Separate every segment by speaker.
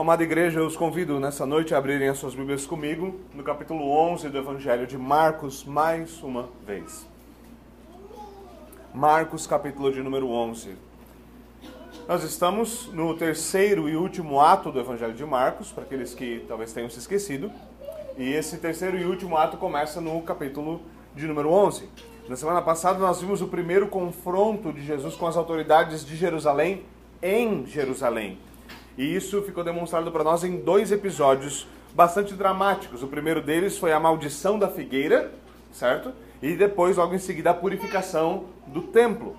Speaker 1: Amada igreja, eu os convido nessa noite a abrirem as suas Bíblias comigo no capítulo 11 do Evangelho de Marcos, mais uma vez. Marcos, capítulo de número 11. Nós estamos no terceiro e último ato do Evangelho de Marcos, para aqueles que talvez tenham se esquecido. E esse terceiro e último ato começa no capítulo de número 11. Na semana passada nós vimos o primeiro confronto de Jesus com as autoridades de Jerusalém em Jerusalém. E isso ficou demonstrado para nós em dois episódios bastante dramáticos. O primeiro deles foi a maldição da figueira, certo? E depois, logo em seguida, a purificação do templo.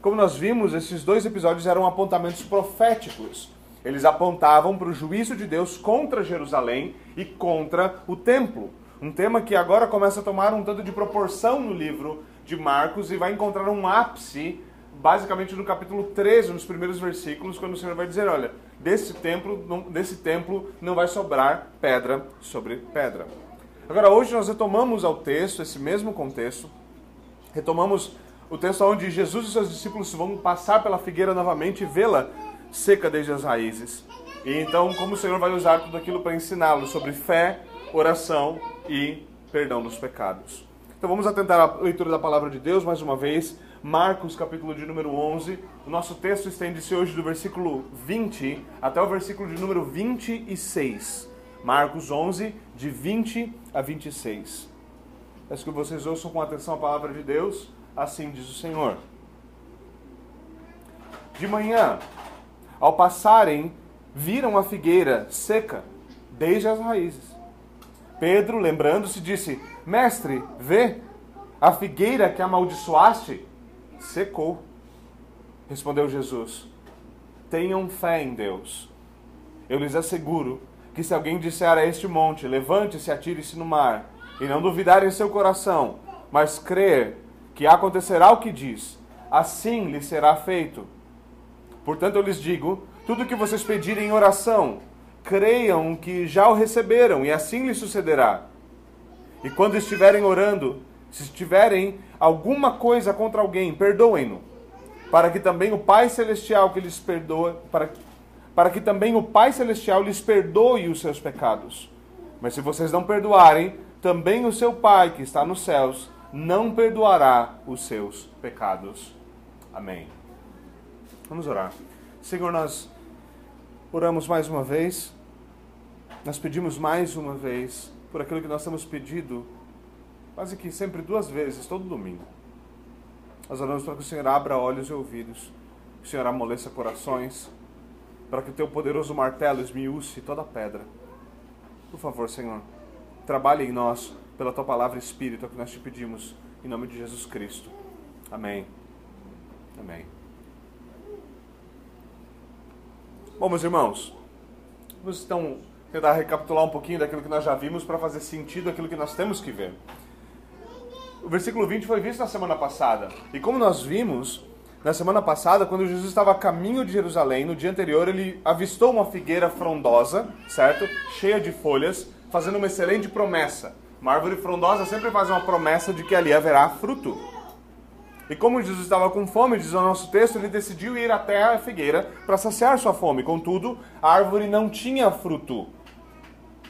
Speaker 1: Como nós vimos, esses dois episódios eram apontamentos proféticos. Eles apontavam para o juízo de Deus contra Jerusalém e contra o templo. Um tema que agora começa a tomar um tanto de proporção no livro de Marcos e vai encontrar um ápice basicamente no capítulo 13, nos primeiros versículos, quando o Senhor vai dizer, olha, desse templo, não, desse templo não vai sobrar pedra sobre pedra. Agora, hoje nós retomamos ao texto, esse mesmo contexto, retomamos o texto onde Jesus e seus discípulos vão passar pela figueira novamente e vê-la seca desde as raízes. E então, como o Senhor vai usar tudo aquilo para ensiná-los sobre fé, oração e perdão dos pecados. Então vamos atentar à leitura da palavra de Deus mais uma vez. Marcos, capítulo de número 11. O nosso texto estende-se hoje do versículo 20 até o versículo de número 26. Marcos 11, de 20 a 26. Peço que vocês ouçam com atenção a palavra de Deus. Assim diz o Senhor. De manhã, ao passarem, viram a figueira seca, desde as raízes. Pedro, lembrando-se, disse: Mestre, vê, a figueira que amaldiçoaste secou. Respondeu Jesus: Tenham fé em Deus. Eu lhes asseguro que se alguém disser a este monte: Levante-se atire-se no mar, e não duvidar em seu coração, mas crer que acontecerá o que diz, assim lhe será feito. Portanto, eu lhes digo: tudo que vocês pedirem em oração, creiam que já o receberam, e assim lhe sucederá. E quando estiverem orando, se tiverem alguma coisa contra alguém, perdoem-no, para que também o Pai celestial que lhes perdoa, para, para que também o Pai celestial lhes perdoe os seus pecados. Mas se vocês não perdoarem, também o seu Pai que está nos céus não perdoará os seus pecados. Amém. Vamos orar. Senhor, nós oramos mais uma vez. Nós pedimos mais uma vez por aquilo que nós temos pedido quase que sempre duas vezes, todo domingo. Nós oramos para que o Senhor abra olhos e ouvidos, que o Senhor amoleça corações, para que o teu poderoso martelo esmiúce toda pedra. Por favor, Senhor, trabalhe em nós pela tua palavra e espírito, é o que nós te pedimos, em nome de Jesus Cristo. Amém. Amém. Bom, meus irmãos, vamos então tentar recapitular um pouquinho daquilo que nós já vimos para fazer sentido aquilo que nós temos que ver. O versículo 20 foi visto na semana passada. E como nós vimos, na semana passada, quando Jesus estava a caminho de Jerusalém, no dia anterior, ele avistou uma figueira frondosa, certo? Cheia de folhas, fazendo uma excelente promessa. Uma árvore frondosa sempre faz uma promessa de que ali haverá fruto. E como Jesus estava com fome, diz o nosso texto, ele decidiu ir até a figueira para saciar sua fome. Contudo, a árvore não tinha fruto.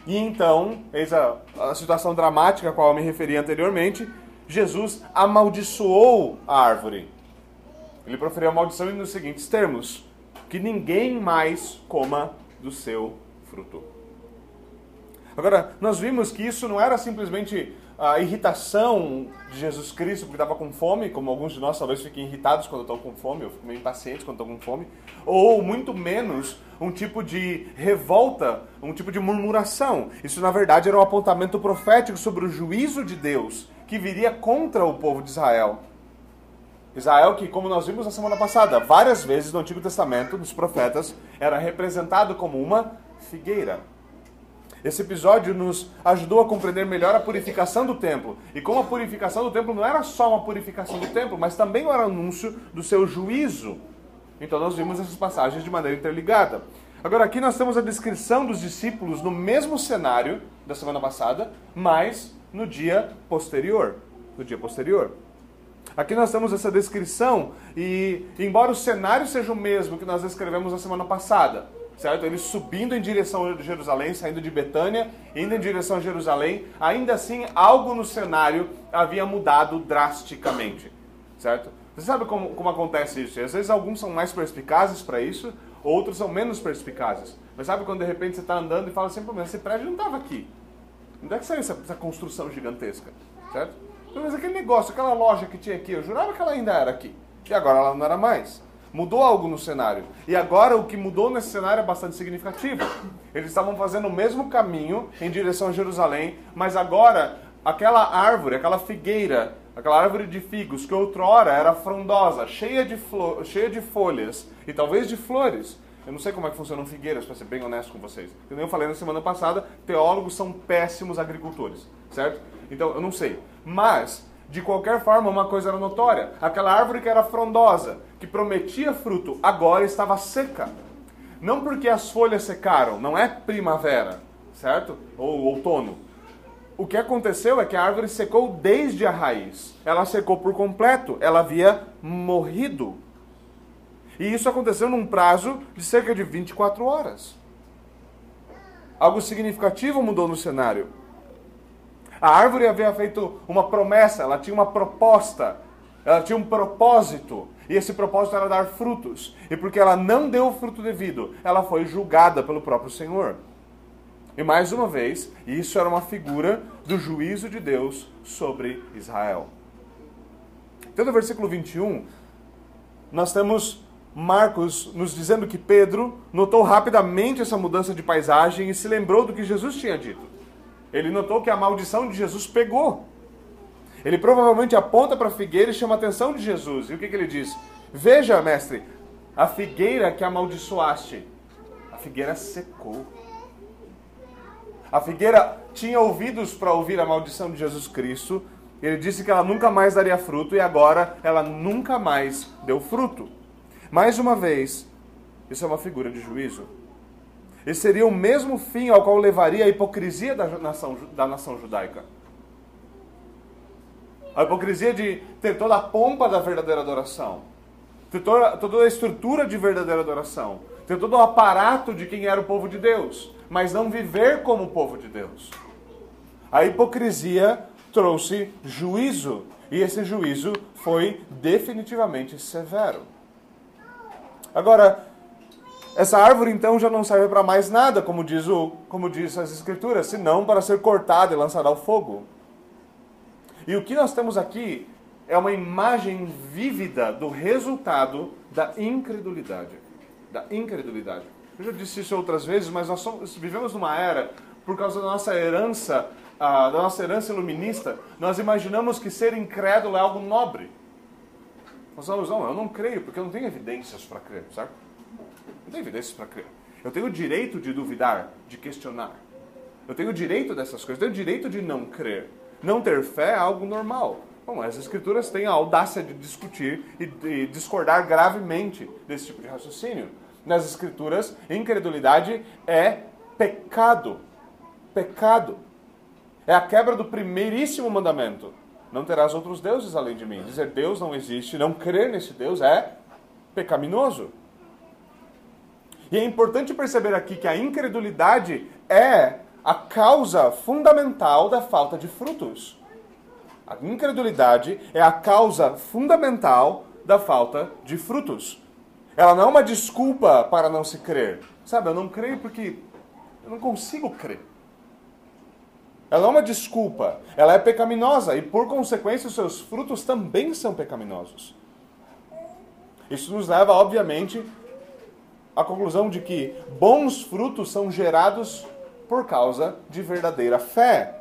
Speaker 1: E então, eis a, a situação dramática a qual eu me referi anteriormente, Jesus amaldiçoou a árvore. Ele proferiu a maldição nos seguintes termos: que ninguém mais coma do seu fruto. Agora, nós vimos que isso não era simplesmente a irritação de Jesus Cristo porque estava com fome, como alguns de nós talvez fiquem irritados quando estão com fome, ou meio impacientes quando estão com fome, ou muito menos um tipo de revolta, um tipo de murmuração. Isso na verdade era um apontamento profético sobre o juízo de Deus que viria contra o povo de Israel. Israel, que, como nós vimos na semana passada, várias vezes no Antigo Testamento, nos profetas, era representado como uma figueira. Esse episódio nos ajudou a compreender melhor a purificação do templo. E como a purificação do templo não era só uma purificação do templo, mas também era um anúncio do seu juízo. Então nós vimos essas passagens de maneira interligada. Agora aqui nós temos a descrição dos discípulos no mesmo cenário da semana passada, mas no dia posterior. No dia posterior. Aqui nós temos essa descrição e, embora o cenário seja o mesmo que nós descrevemos na semana passada, certo? Eles subindo em direção a Jerusalém, saindo de Betânia, indo em direção a Jerusalém. Ainda assim, algo no cenário havia mudado drasticamente, certo? Você sabe como, como acontece isso? Às vezes alguns são mais perspicazes para isso, outros são menos perspicazes. Mas sabe quando de repente você está andando e fala assim, mas esse prédio não estava aqui. Onde é que saiu essa, essa construção gigantesca? Certo? Mas aquele negócio, aquela loja que tinha aqui, eu jurava que ela ainda era aqui. E agora ela não era mais. Mudou algo no cenário. E agora o que mudou nesse cenário é bastante significativo. Eles estavam fazendo o mesmo caminho em direção a Jerusalém, mas agora aquela árvore, aquela figueira, aquela árvore de figos que outrora era frondosa, cheia de, cheia de folhas e talvez de flores. Eu não sei como é que funcionam figueiras, para ser bem honesto com vocês. Eu falei na semana passada, teólogos são péssimos agricultores, certo? Então eu não sei. Mas de qualquer forma, uma coisa era notória: aquela árvore que era frondosa, que prometia fruto, agora estava seca. Não porque as folhas secaram, não é primavera, certo? Ou outono. O que aconteceu é que a árvore secou desde a raiz. Ela secou por completo, ela havia morrido. E isso aconteceu num prazo de cerca de 24 horas. Algo significativo mudou no cenário. A árvore havia feito uma promessa, ela tinha uma proposta, ela tinha um propósito. E esse propósito era dar frutos. E porque ela não deu o fruto devido, ela foi julgada pelo próprio Senhor. E mais uma vez, isso era uma figura do juízo de Deus sobre Israel. Então, no versículo 21, nós temos Marcos nos dizendo que Pedro notou rapidamente essa mudança de paisagem e se lembrou do que Jesus tinha dito. Ele notou que a maldição de Jesus pegou. Ele provavelmente aponta para a figueira e chama a atenção de Jesus. E o que, que ele diz? Veja, mestre, a figueira que amaldiçoaste, a figueira secou. A figueira tinha ouvidos para ouvir a maldição de Jesus Cristo. Ele disse que ela nunca mais daria fruto e agora ela nunca mais deu fruto. Mais uma vez, isso é uma figura de juízo. Esse seria o mesmo fim ao qual levaria a hipocrisia da nação, da nação judaica. A hipocrisia de ter toda a pompa da verdadeira adoração, ter toda, toda a estrutura de verdadeira adoração, ter todo o aparato de quem era o povo de Deus, mas não viver como o povo de Deus. A hipocrisia trouxe juízo, e esse juízo foi definitivamente severo. Agora, essa árvore então já não serve para mais nada, como diz, o, como diz as escrituras, senão para ser cortada e lançada ao fogo. E o que nós temos aqui é uma imagem vívida do resultado da incredulidade. Da incredulidade. Eu já disse isso outras vezes, mas nós somos, vivemos numa era, por causa da nossa herança, da nossa herança iluminista, nós imaginamos que ser incrédulo é algo nobre. Nós falamos, não, eu não creio, porque eu não tenho evidências para crer, certo? Não tenho evidências para crer. Eu tenho o direito de duvidar, de questionar. Eu tenho o direito dessas coisas, eu tenho o direito de não crer. Não ter fé é algo normal. Bom, as escrituras têm a audácia de discutir e de discordar gravemente desse tipo de raciocínio. Nas escrituras, incredulidade é pecado. Pecado. É a quebra do primeiríssimo mandamento. Não terás outros deuses além de mim. Dizer Deus não existe, não crer nesse Deus é pecaminoso. E é importante perceber aqui que a incredulidade é a causa fundamental da falta de frutos. A incredulidade é a causa fundamental da falta de frutos. Ela não é uma desculpa para não se crer. Sabe, eu não creio porque eu não consigo crer. Ela é uma desculpa. Ela é pecaminosa e, por consequência, os seus frutos também são pecaminosos. Isso nos leva, obviamente, a conclusão de que bons frutos são gerados por causa de verdadeira fé.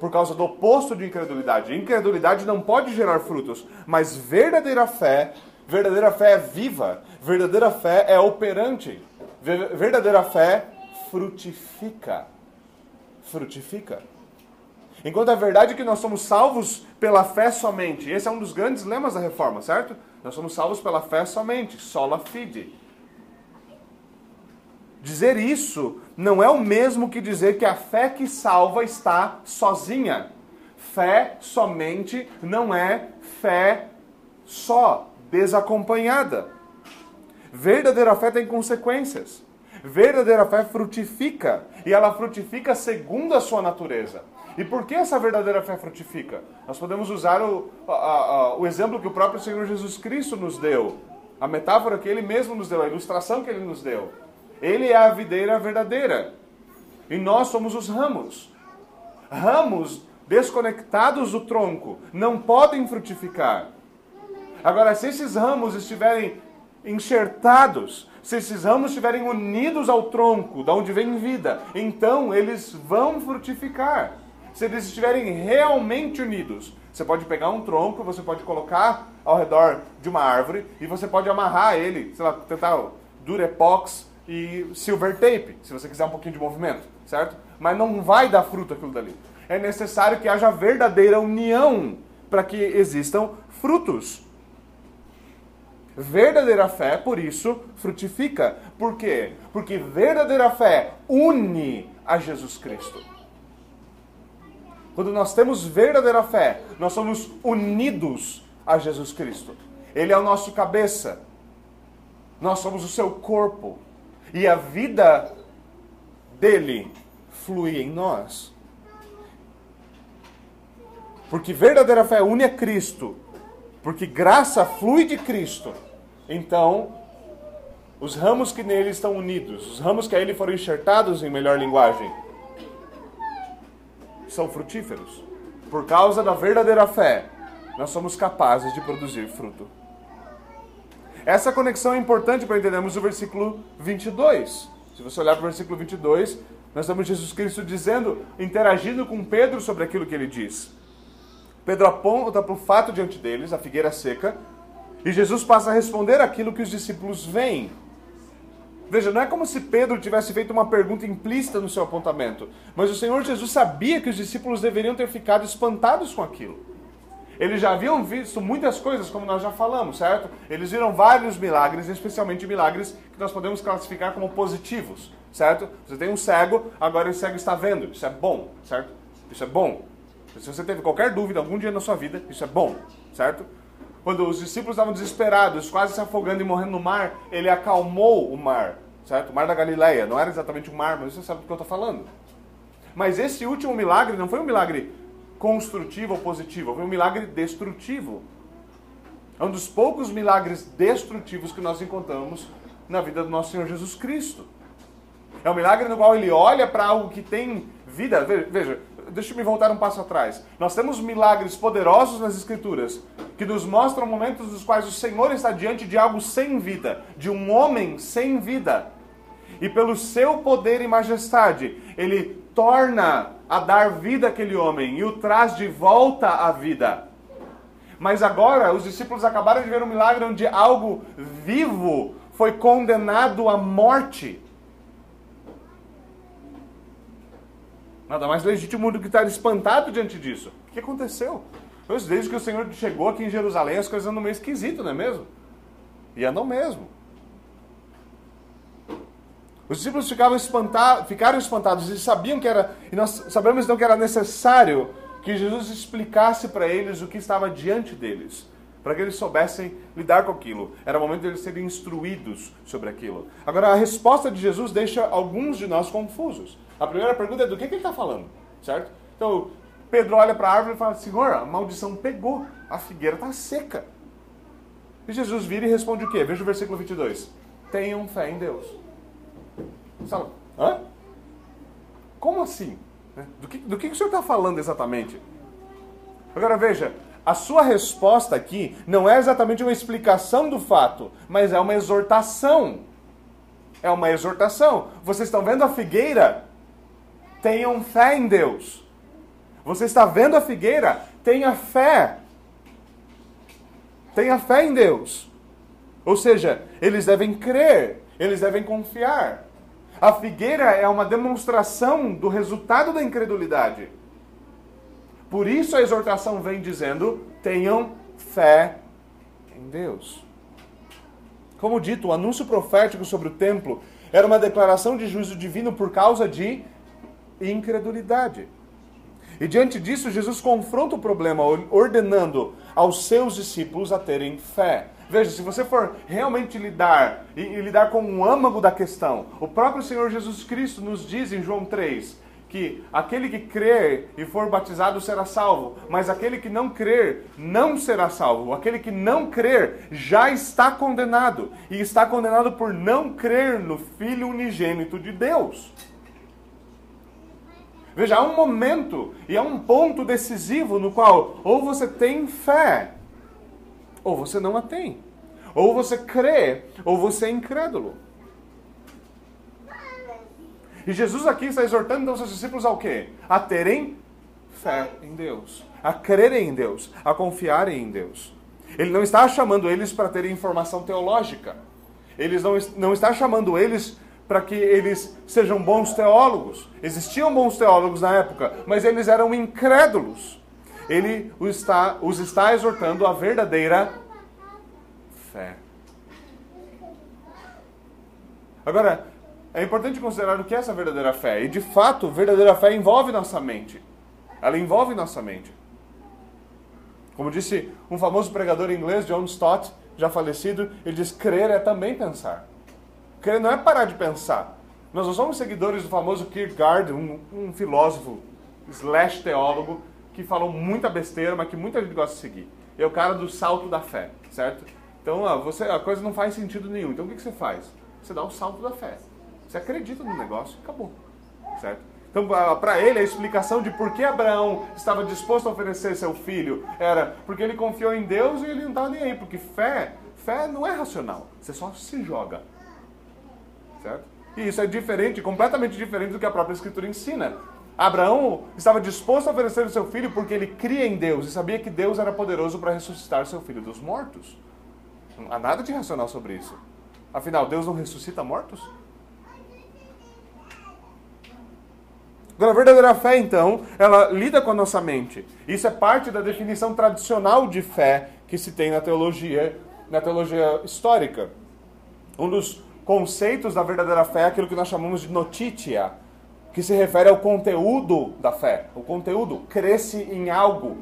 Speaker 1: Por causa do oposto de incredulidade. Incredulidade não pode gerar frutos, mas verdadeira fé, verdadeira fé é viva, verdadeira fé é operante, verdadeira fé frutifica. Frutifica. Enquanto a verdade é que nós somos salvos pela fé somente. Esse é um dos grandes lemas da reforma, certo? Nós somos salvos pela fé somente, sola fide. Dizer isso não é o mesmo que dizer que a fé que salva está sozinha. Fé somente não é fé só, desacompanhada. Verdadeira fé tem consequências. Verdadeira fé frutifica, e ela frutifica segundo a sua natureza. E por que essa verdadeira fé frutifica? Nós podemos usar o, a, a, o exemplo que o próprio Senhor Jesus Cristo nos deu, a metáfora que ele mesmo nos deu, a ilustração que ele nos deu. Ele é a videira verdadeira, e nós somos os ramos. Ramos desconectados do tronco não podem frutificar. Agora, se esses ramos estiverem enxertados, se esses ramos estiverem unidos ao tronco, da onde vem vida, então eles vão frutificar. Se eles estiverem realmente unidos, você pode pegar um tronco, você pode colocar ao redor de uma árvore e você pode amarrar ele, sei lá, tentar durepox e silver tape, se você quiser um pouquinho de movimento, certo? Mas não vai dar fruto aquilo dali. É necessário que haja verdadeira união para que existam frutos. Verdadeira fé, por isso, frutifica. Por quê? Porque verdadeira fé une a Jesus Cristo. Quando nós temos verdadeira fé, nós somos unidos a Jesus Cristo. Ele é o nosso cabeça. Nós somos o seu corpo. E a vida dele flui em nós. Porque verdadeira fé une a Cristo porque graça flui de Cristo. Então, os ramos que nele estão unidos, os ramos que a ele foram enxertados em melhor linguagem, são frutíferos. Por causa da verdadeira fé, nós somos capazes de produzir fruto. Essa conexão é importante para entendermos o versículo 22. Se você olhar para o versículo 22, nós temos Jesus Cristo dizendo, interagindo com Pedro sobre aquilo que ele diz. Pedro aponta para o fato diante deles, a figueira seca, e Jesus passa a responder aquilo que os discípulos veem. Veja, não é como se Pedro tivesse feito uma pergunta implícita no seu apontamento, mas o Senhor Jesus sabia que os discípulos deveriam ter ficado espantados com aquilo. Eles já haviam visto muitas coisas, como nós já falamos, certo? Eles viram vários milagres, especialmente milagres que nós podemos classificar como positivos, certo? Você tem um cego, agora o cego está vendo. Isso é bom, certo? Isso é bom. Se você teve qualquer dúvida algum dia na sua vida, isso é bom, certo? Quando os discípulos estavam desesperados, quase se afogando e morrendo no mar, ele acalmou o mar, certo? O mar da Galileia. Não era exatamente um mar, mas você sabe do que eu estou falando. Mas esse último milagre não foi um milagre construtivo ou positivo, foi um milagre destrutivo. É um dos poucos milagres destrutivos que nós encontramos na vida do nosso Senhor Jesus Cristo. É um milagre no qual ele olha para algo que tem vida. Veja, deixa eu me voltar um passo atrás. Nós temos milagres poderosos nas Escrituras que nos mostram momentos nos quais o Senhor está diante de algo sem vida, de um homem sem vida. E pelo seu poder e majestade, ele torna a dar vida àquele homem e o traz de volta à vida. Mas agora os discípulos acabaram de ver um milagre onde algo vivo foi condenado à morte. Nada mais legítimo do que estar espantado diante disso. O que aconteceu? Pois desde que o Senhor chegou aqui em Jerusalém, as coisas andam meio esquisito, não é mesmo? E andam mesmo. Os discípulos ficavam espantados, ficaram espantados e sabiam que era, e nós sabemos então que era necessário que Jesus explicasse para eles o que estava diante deles, para que eles soubessem lidar com aquilo. Era o momento de eles serem instruídos sobre aquilo. Agora, a resposta de Jesus deixa alguns de nós confusos. A primeira pergunta é do que, que ele está falando, certo? Então, Pedro olha para a árvore e fala: Senhor, a maldição pegou, a figueira está seca. E Jesus vira e responde o quê? Veja o versículo 22. Tenham fé em Deus. Fala, hã? Como assim? Né? Do que, do que o senhor está falando exatamente? Agora veja, a sua resposta aqui não é exatamente uma explicação do fato, mas é uma exortação. É uma exortação. Vocês estão vendo a figueira? Tenham fé em Deus. Você está vendo a figueira? Tenha fé. Tenha fé em Deus. Ou seja, eles devem crer, eles devem confiar. A figueira é uma demonstração do resultado da incredulidade. Por isso a exortação vem dizendo: tenham fé em Deus. Como dito, o anúncio profético sobre o templo era uma declaração de juízo divino por causa de e incredulidade. E diante disso, Jesus confronta o problema, ordenando aos seus discípulos a terem fé. Veja, se você for realmente lidar e, e lidar com o âmago da questão, o próprio Senhor Jesus Cristo nos diz em João 3 que aquele que crer e for batizado será salvo, mas aquele que não crer não será salvo. Aquele que não crer já está condenado, e está condenado por não crer no Filho unigênito de Deus. Veja, há um momento e há um ponto decisivo no qual ou você tem fé, ou você não a tem. Ou você crê, ou você é incrédulo. E Jesus aqui está exortando então seus discípulos ao quê? A terem fé em Deus, a crerem em Deus, a confiarem em Deus. Ele não está chamando eles para terem informação teológica. Ele não, não está chamando eles para que eles sejam bons teólogos. Existiam bons teólogos na época, mas eles eram incrédulos. Ele os está, os está exortando a verdadeira fé. Agora, é importante considerar o que é essa verdadeira fé. E de fato, verdadeira fé envolve nossa mente. Ela envolve nossa mente. Como disse um famoso pregador inglês, John Stott, já falecido, ele diz: crer é também pensar. Crer não é parar de pensar. Nós não somos seguidores do famoso Kierkegaard, um, um filósofo slash teólogo que falou muita besteira, mas que muita gente gosta de seguir. É o cara do salto da fé, certo? Então, ó, você, a coisa não faz sentido nenhum. Então, o que, que você faz? Você dá o salto da fé. Você acredita no negócio, acabou. Certo? Então, para ele, a explicação de por que Abraão estava disposto a oferecer seu filho era porque ele confiou em Deus e ele não estava nem aí. Porque fé, fé não é racional. Você só se joga. Certo? E isso é diferente, completamente diferente do que a própria Escritura ensina. Abraão estava disposto a oferecer o seu filho porque ele cria em Deus e sabia que Deus era poderoso para ressuscitar seu filho dos mortos. Não há nada de racional sobre isso. Afinal, Deus não ressuscita mortos? A verdadeira fé, então, ela lida com a nossa mente. Isso é parte da definição tradicional de fé que se tem na teologia, na teologia histórica. Um dos conceitos da verdadeira fé é aquilo que nós chamamos de notitia, que se refere ao conteúdo da fé. O conteúdo cresce em algo.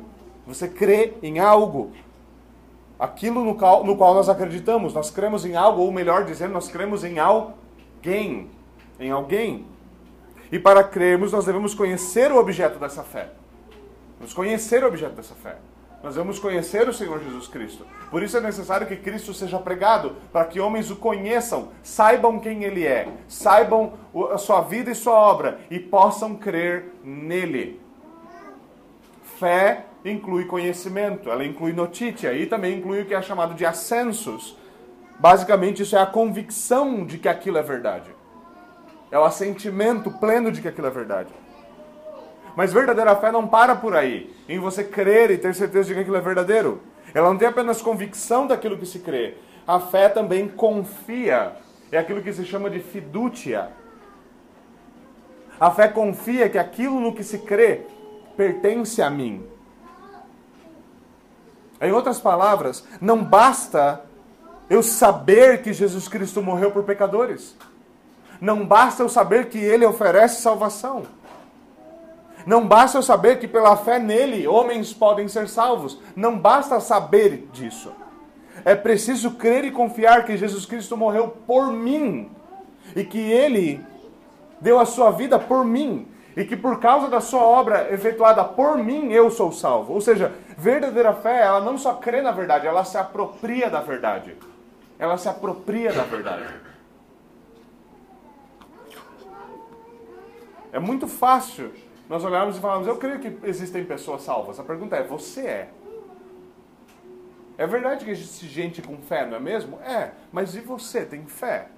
Speaker 1: Você crê em algo. Aquilo no qual, no qual nós acreditamos. Nós cremos em algo, ou melhor dizendo, nós cremos em alguém. Em alguém. E para crermos, nós devemos conhecer o objeto dessa fé. Vamos conhecer o objeto dessa fé. Nós devemos conhecer o Senhor Jesus Cristo. Por isso é necessário que Cristo seja pregado, para que homens o conheçam, saibam quem Ele é, saibam a sua vida e sua obra e possam crer nele. Fé inclui conhecimento, ela inclui notícia e também inclui o que é chamado de ascensos. Basicamente, isso é a convicção de que aquilo é verdade. É o assentimento pleno de que aquilo é verdade. Mas verdadeira fé não para por aí, em você crer e ter certeza de que aquilo é verdadeiro. Ela não tem apenas convicção daquilo que se crê. A fé também confia. É aquilo que se chama de fidúcia. A fé confia que aquilo no que se crê pertence a mim. Em outras palavras, não basta eu saber que Jesus Cristo morreu por pecadores. Não basta eu saber que ele oferece salvação. Não basta eu saber que pela fé nele homens podem ser salvos. Não basta saber disso. É preciso crer e confiar que Jesus Cristo morreu por mim e que ele deu a sua vida por mim e que por causa da sua obra efetuada por mim eu sou salvo. Ou seja, verdadeira fé, ela não só crê na verdade, ela se apropria da verdade. Ela se apropria da verdade. É muito fácil nós olharmos e falarmos, eu creio que existem pessoas salvas. A pergunta é, você é? É verdade que existe gente com fé, não é mesmo? É, mas e você, tem fé?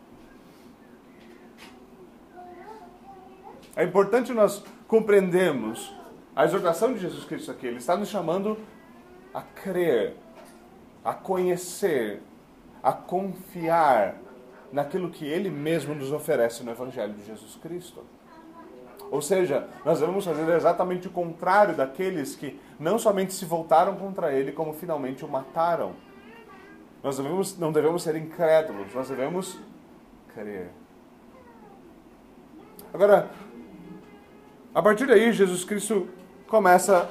Speaker 1: É importante nós compreendermos a exortação de Jesus Cristo aqui. Ele está nos chamando a crer, a conhecer, a confiar naquilo que Ele mesmo nos oferece no Evangelho de Jesus Cristo. Ou seja, nós devemos fazer exatamente o contrário daqueles que não somente se voltaram contra ele, como finalmente o mataram. Nós devemos, não devemos ser incrédulos, nós devemos crer. Agora, a partir daí, Jesus Cristo começa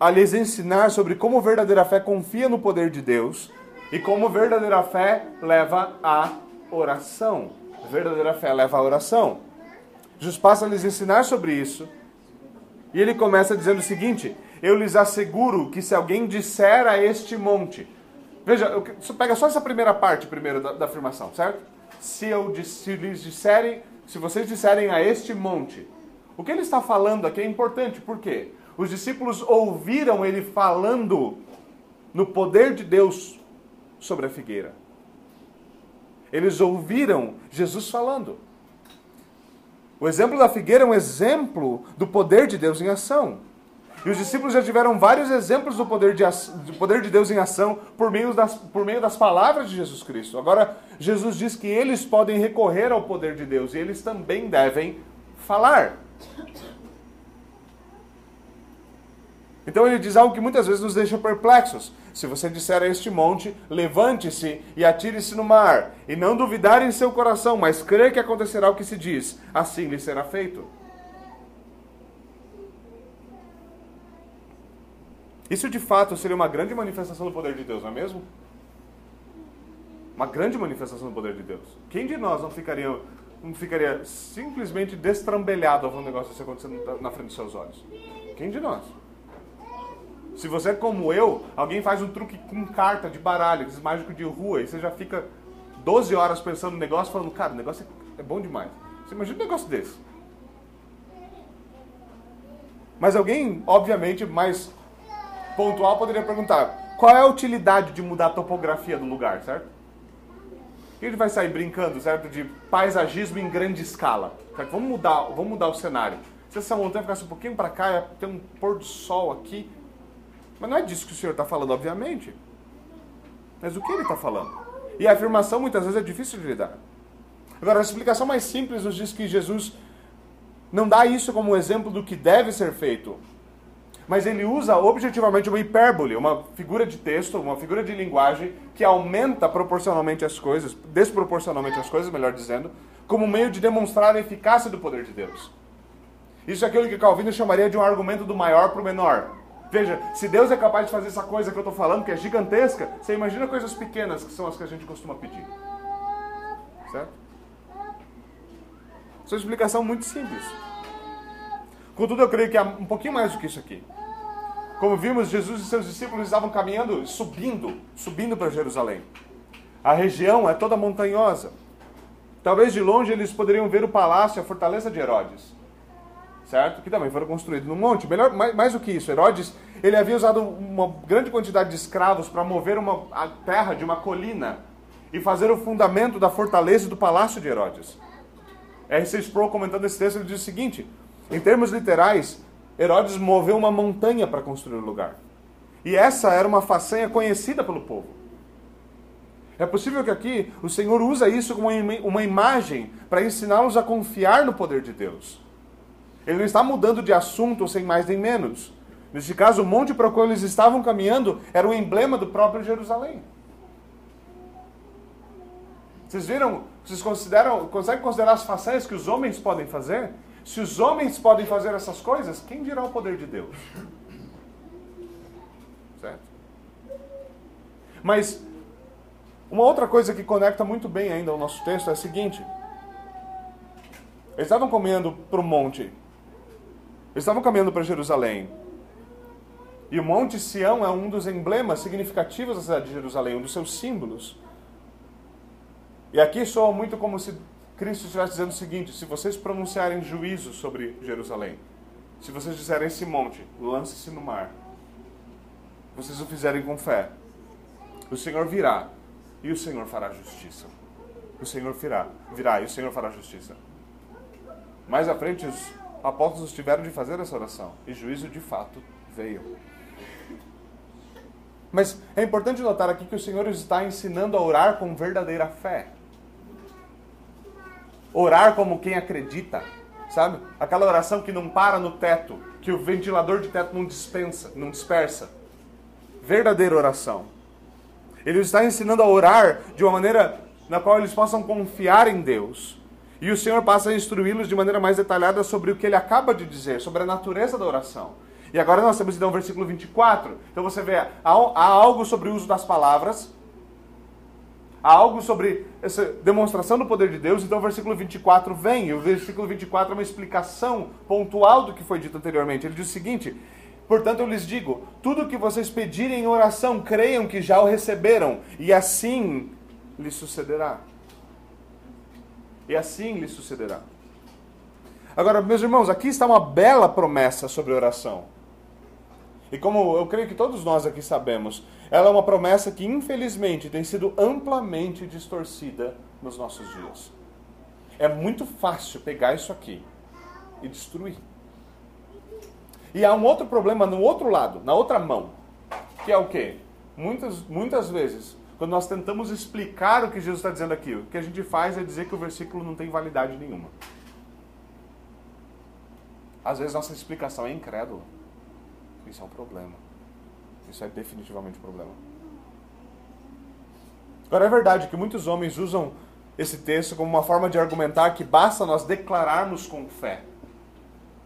Speaker 1: a lhes ensinar sobre como verdadeira fé confia no poder de Deus E como verdadeira fé leva à oração. Verdadeira fé leva à oração. Jesus passa a lhes ensinar sobre isso. E ele começa dizendo o seguinte: Eu lhes asseguro que se alguém disser a este monte. Veja, pega só essa primeira parte primeiro da, da afirmação, certo? Se, eu, se lhes disserem, se vocês disserem a este monte. O que ele está falando aqui é importante, por quê? Os discípulos ouviram ele falando no poder de Deus sobre a figueira. Eles ouviram Jesus falando. O exemplo da figueira é um exemplo do poder de Deus em ação. E os discípulos já tiveram vários exemplos do poder de, do poder de Deus em ação por meio, das, por meio das palavras de Jesus Cristo. Agora, Jesus diz que eles podem recorrer ao poder de Deus e eles também devem falar. Então ele diz algo que muitas vezes nos deixa perplexos. Se você disser a este monte, levante-se e atire-se no mar, e não duvidar em seu coração, mas crer que acontecerá o que se diz, assim lhe será feito. Isso de fato seria uma grande manifestação do poder de Deus, não é mesmo? Uma grande manifestação do poder de Deus. Quem de nós não ficaria, não ficaria simplesmente destrambelhado ao ver um negócio assim acontecendo na frente dos seus olhos? Quem de nós? Se você é como eu, alguém faz um truque com carta de baralho, esse mágico de rua, e você já fica 12 horas pensando no negócio, falando, cara, o negócio é bom demais. Você imagina um negócio desse. Mas alguém, obviamente, mais pontual poderia perguntar: qual é a utilidade de mudar a topografia do lugar, certo? E ele vai sair brincando, certo? De paisagismo em grande escala. Certo? Vamos mudar, vamos mudar o cenário. Se essa montanha ficasse um pouquinho para cá, tem um pôr do sol aqui, mas não é disso que o Senhor está falando, obviamente. Mas o que ele está falando? E a afirmação muitas vezes é difícil de lidar. Agora, a explicação mais simples nos diz que Jesus não dá isso como exemplo do que deve ser feito, mas ele usa objetivamente uma hipérbole, uma figura de texto, uma figura de linguagem que aumenta proporcionalmente as coisas, desproporcionalmente as coisas, melhor dizendo, como meio de demonstrar a eficácia do poder de Deus. Isso é aquilo que Calvino chamaria de um argumento do maior para o menor. Veja, se Deus é capaz de fazer essa coisa que eu estou falando, que é gigantesca, você imagina coisas pequenas que são as que a gente costuma pedir. Certo? Essa é uma explicação muito simples. Contudo, eu creio que há um pouquinho mais do que isso aqui. Como vimos, Jesus e seus discípulos estavam caminhando, subindo, subindo para Jerusalém. A região é toda montanhosa. Talvez de longe eles poderiam ver o palácio, a fortaleza de Herodes certo? Que também foram construídos no monte. Melhor, mais, mais do que isso, Herodes ele havia usado uma grande quantidade de escravos para mover uma, a terra de uma colina e fazer o fundamento da fortaleza do palácio de Herodes. R.C. Sproul, comentando esse texto, ele diz o seguinte: em termos literais, Herodes moveu uma montanha para construir o lugar. E essa era uma façanha conhecida pelo povo. É possível que aqui o Senhor usa isso como uma imagem para ensiná-los a confiar no poder de Deus. Ele não está mudando de assunto sem mais nem menos. Neste caso, o monte para o qual eles estavam caminhando era o emblema do próprio Jerusalém. Vocês viram? Vocês consideram, conseguem considerar as façanhas que os homens podem fazer? Se os homens podem fazer essas coisas, quem dirá o poder de Deus? Certo? Mas uma outra coisa que conecta muito bem ainda ao nosso texto é a seguinte: eles estavam comendo para o monte eles estavam caminhando para Jerusalém. E o Monte Sião é um dos emblemas significativos da cidade de Jerusalém, um dos seus símbolos. E aqui soa muito como se Cristo estivesse dizendo o seguinte: se vocês pronunciarem juízo sobre Jerusalém, se vocês disserem esse monte, lance-se no mar, vocês o fizerem com fé, o Senhor virá e o Senhor fará justiça. O Senhor virá, virá e o Senhor fará justiça. Mais à frente, os apóstolos tiveram de fazer essa oração. E juízo de fato veio. Mas é importante notar aqui que o Senhor está ensinando a orar com verdadeira fé. Orar como quem acredita, sabe? Aquela oração que não para no teto, que o ventilador de teto não dispensa, não dispersa. Verdadeira oração. Ele está ensinando a orar de uma maneira na qual eles possam confiar em Deus e o Senhor passa a instruí-los de maneira mais detalhada sobre o que ele acaba de dizer, sobre a natureza da oração. E agora nós temos então o versículo 24. Então você vê, há, algo sobre o uso das palavras, há algo sobre essa demonstração do poder de Deus, então o versículo 24 vem, e o versículo 24 é uma explicação pontual do que foi dito anteriormente. Ele diz o seguinte: Portanto, eu lhes digo: tudo o que vocês pedirem em oração, creiam que já o receberam, e assim lhes sucederá. E assim lhes sucederá. Agora, meus irmãos, aqui está uma bela promessa sobre oração. E como eu creio que todos nós aqui sabemos, ela é uma promessa que infelizmente tem sido amplamente distorcida nos nossos dias. É muito fácil pegar isso aqui e destruir. E há um outro problema no outro lado, na outra mão, que é o quê? Muitas, muitas vezes, quando nós tentamos explicar o que Jesus está dizendo aqui, o que a gente faz é dizer que o versículo não tem validade nenhuma. Às vezes nossa explicação é incrédula. Isso é um problema. Isso é definitivamente um problema. Agora é verdade que muitos homens usam esse texto como uma forma de argumentar que basta nós declararmos com fé.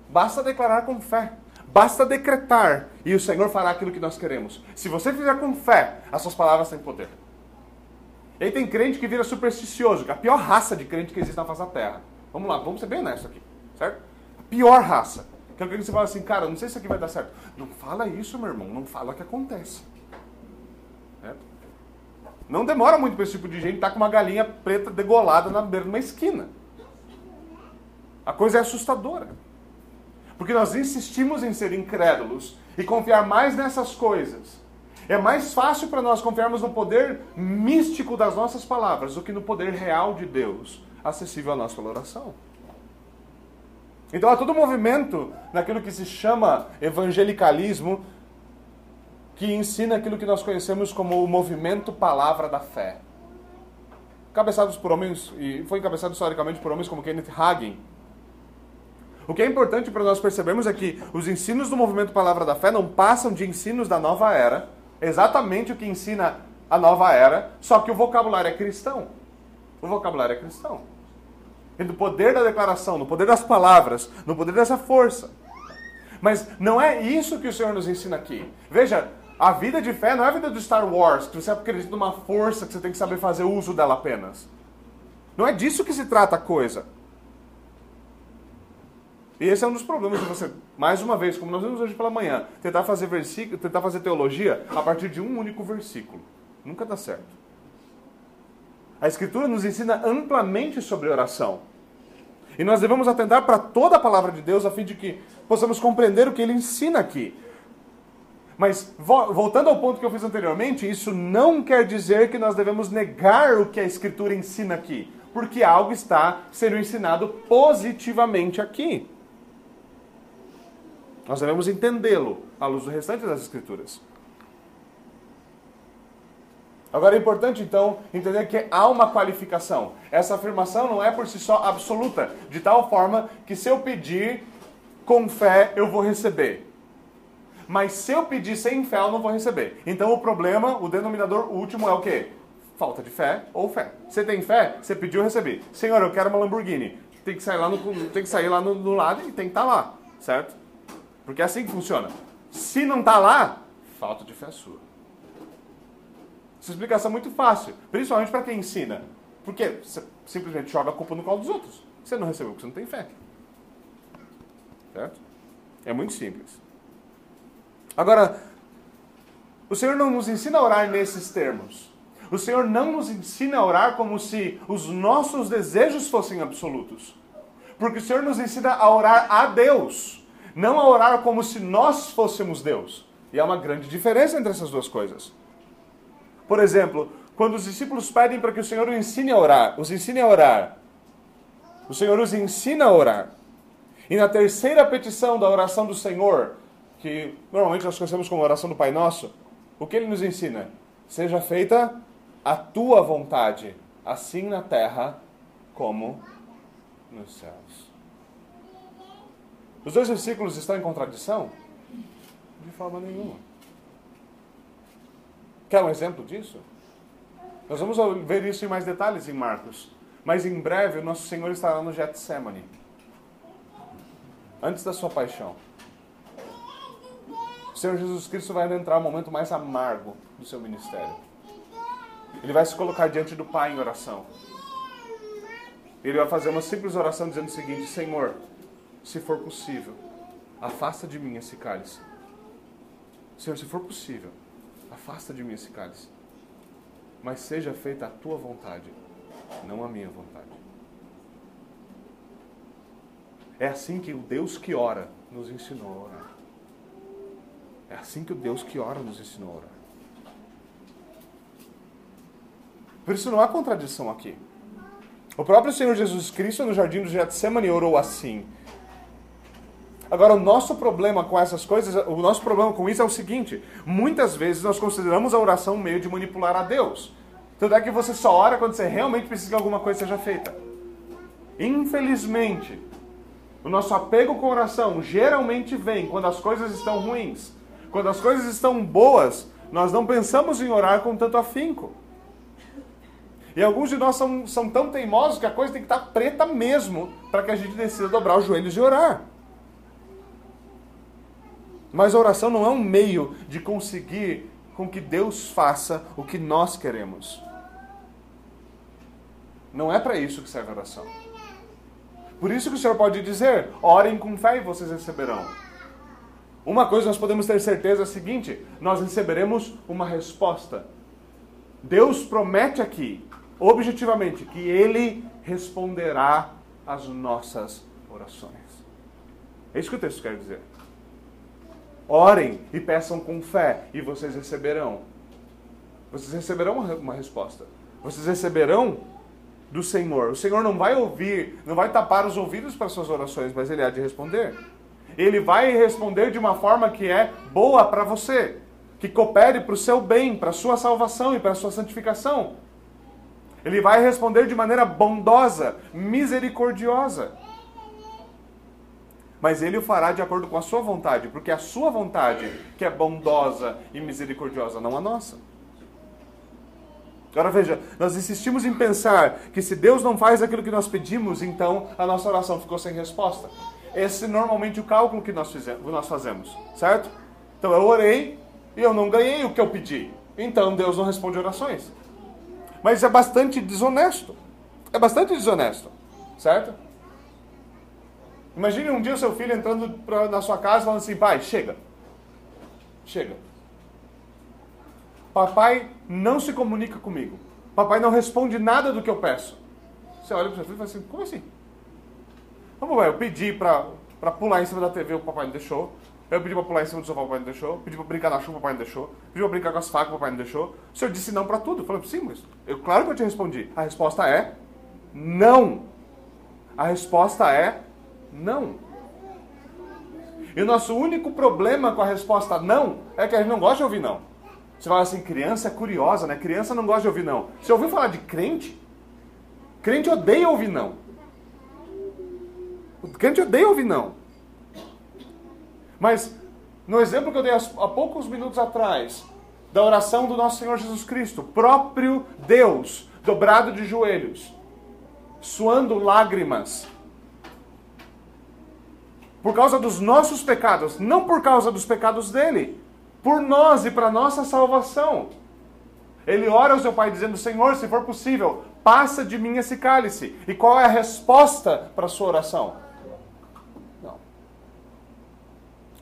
Speaker 1: Basta declarar com fé. Basta decretar e o Senhor fará aquilo que nós queremos. Se você fizer com fé, as suas palavras têm poder. E aí tem crente que vira supersticioso, que é a pior raça de crente que existe na face da terra. Vamos lá, vamos ser bem honestos aqui, certo? A pior raça. Que alguém que você fala assim, cara, não sei se isso aqui vai dar certo. Não fala isso, meu irmão, não fala o que acontece. É. Não demora muito para esse tipo de gente estar tá com uma galinha preta degolada na beira de uma esquina. A coisa é assustadora. Porque nós insistimos em ser incrédulos e confiar mais nessas coisas. É mais fácil para nós confiarmos no poder místico das nossas palavras do que no poder real de Deus, acessível a nós pela oração. Então há todo um movimento naquilo que se chama evangelicalismo que ensina aquilo que nós conhecemos como o movimento palavra da fé. Cabeçados por homens, e foi encabeçado historicamente por homens como Kenneth Hagin. O que é importante para nós percebermos é que os ensinos do movimento palavra da fé não passam de ensinos da nova era, exatamente o que ensina a nova era, só que o vocabulário é cristão. O vocabulário é cristão no poder da declaração, no poder das palavras, no poder dessa força. Mas não é isso que o Senhor nos ensina aqui. Veja, a vida de fé não é a vida do Star Wars, que você acredita numa força que você tem que saber fazer uso dela apenas. Não é disso que se trata a coisa. E esse é um dos problemas de você, mais uma vez, como nós vimos hoje pela manhã, tentar fazer versículo, tentar fazer teologia a partir de um único versículo. Nunca dá certo. A Escritura nos ensina amplamente sobre oração. E nós devemos atentar para toda a palavra de Deus a fim de que possamos compreender o que ele ensina aqui. Mas, voltando ao ponto que eu fiz anteriormente, isso não quer dizer que nós devemos negar o que a Escritura ensina aqui, porque algo está sendo ensinado positivamente aqui. Nós devemos entendê-lo à luz do restante das Escrituras. Agora é importante então entender que há uma qualificação. Essa afirmação não é por si só absoluta, de tal forma que se eu pedir com fé eu vou receber. Mas se eu pedir sem fé eu não vou receber. Então o problema, o denominador último é o quê? Falta de fé ou fé. Você tem fé? Você pediu, eu recebi. Senhor, eu quero uma Lamborghini. Tem que sair lá no, tem que sair lá no, no lado e tem que estar tá lá, certo? Porque é assim que funciona. Se não está lá, falta de fé sua. Essa explicação é muito fácil, principalmente para quem ensina. Porque você simplesmente joga a culpa no colo dos outros. Você não recebeu porque você não tem fé. Certo? É muito simples. Agora, o Senhor não nos ensina a orar nesses termos. O Senhor não nos ensina a orar como se os nossos desejos fossem absolutos. Porque o Senhor nos ensina a orar a Deus, não a orar como se nós fôssemos Deus. E há uma grande diferença entre essas duas coisas. Por exemplo, quando os discípulos pedem para que o Senhor os ensine a orar, os ensine a orar, o Senhor os ensina a orar. E na terceira petição da oração do Senhor, que normalmente nós conhecemos como oração do Pai Nosso, o que ele nos ensina? Seja feita a tua vontade, assim na terra como nos céus. Os dois versículos estão em contradição? De forma nenhuma. Quer um exemplo disso? Nós vamos ver isso em mais detalhes em Marcos. Mas em breve o nosso Senhor estará no Getsemane. Antes da sua paixão. O Senhor Jesus Cristo vai entrar no momento mais amargo do seu ministério. Ele vai se colocar diante do Pai em oração. Ele vai fazer uma simples oração dizendo o seguinte: Senhor, se for possível, afasta de mim esse cálice. Senhor, se for possível, afasta de mim esse cálice. Mas seja feita a tua vontade, não a minha vontade. É assim que o Deus que ora nos ensinou a orar. É assim que o Deus que ora nos ensinou a orar. Por isso não há contradição aqui. O próprio Senhor Jesus Cristo no jardim do Getsemane orou assim. Agora, o nosso problema com essas coisas, o nosso problema com isso é o seguinte: muitas vezes nós consideramos a oração um meio de manipular a Deus. Tanto é que você só ora quando você realmente precisa que alguma coisa seja feita. Infelizmente, o nosso apego com a oração geralmente vem quando as coisas estão ruins. Quando as coisas estão boas, nós não pensamos em orar com tanto afinco. E alguns de nós são, são tão teimosos que a coisa tem que estar preta mesmo para que a gente decida dobrar os joelhos e orar. Mas a oração não é um meio de conseguir com que Deus faça o que nós queremos. Não é para isso que serve a oração. Por isso que o Senhor pode dizer: orem com fé e vocês receberão. Uma coisa nós podemos ter certeza é a seguinte: nós receberemos uma resposta. Deus promete aqui objetivamente que Ele responderá às nossas orações. É isso que o texto quer dizer. Orem e peçam com fé, e vocês receberão. Vocês receberão uma resposta. Vocês receberão do Senhor. O Senhor não vai ouvir, não vai tapar os ouvidos para suas orações, mas Ele há de responder. Ele vai responder de uma forma que é boa para você, que coopere para o seu bem, para a sua salvação e para a sua santificação. Ele vai responder de maneira bondosa, misericordiosa. Mas ele o fará de acordo com a sua vontade, porque é a sua vontade que é bondosa e misericordiosa, não a nossa. Agora veja, nós insistimos em pensar que se Deus não faz aquilo que nós pedimos, então a nossa oração ficou sem resposta. Esse é normalmente o cálculo que nós, fizemos, nós fazemos, certo? Então eu orei e eu não ganhei o que eu pedi. Então Deus não responde orações. Mas é bastante desonesto. É bastante desonesto. Certo? Imagine um dia o seu filho entrando pra, na sua casa falando assim: pai, chega. Chega. Papai não se comunica comigo. Papai não responde nada do que eu peço. Você olha para o seu filho e fala assim: como assim? Vamos ver, eu pedi para pular em cima da TV, o papai não deixou. Eu pedi pra pular em cima do sofá, o papai não deixou. Pedi pra brincar na chuva, o papai não deixou. Pedi pra brincar com as facas, o papai não deixou. O senhor disse não pra tudo. Eu falei, sim, mas eu, claro que eu te respondi. A resposta é não. A resposta é não. E o nosso único problema com a resposta não é que a gente não gosta de ouvir não. Você fala assim, criança é curiosa, né? Criança não gosta de ouvir não. Você ouviu falar de crente? Crente odeia ouvir não. Crente odeia ouvir não. Mas no exemplo que eu dei há poucos minutos atrás, da oração do nosso Senhor Jesus Cristo, próprio Deus, dobrado de joelhos, suando lágrimas, por causa dos nossos pecados, não por causa dos pecados dele, por nós e para nossa salvação. Ele ora ao seu pai dizendo: Senhor, se for possível, passa de mim esse cálice. E qual é a resposta para a sua oração?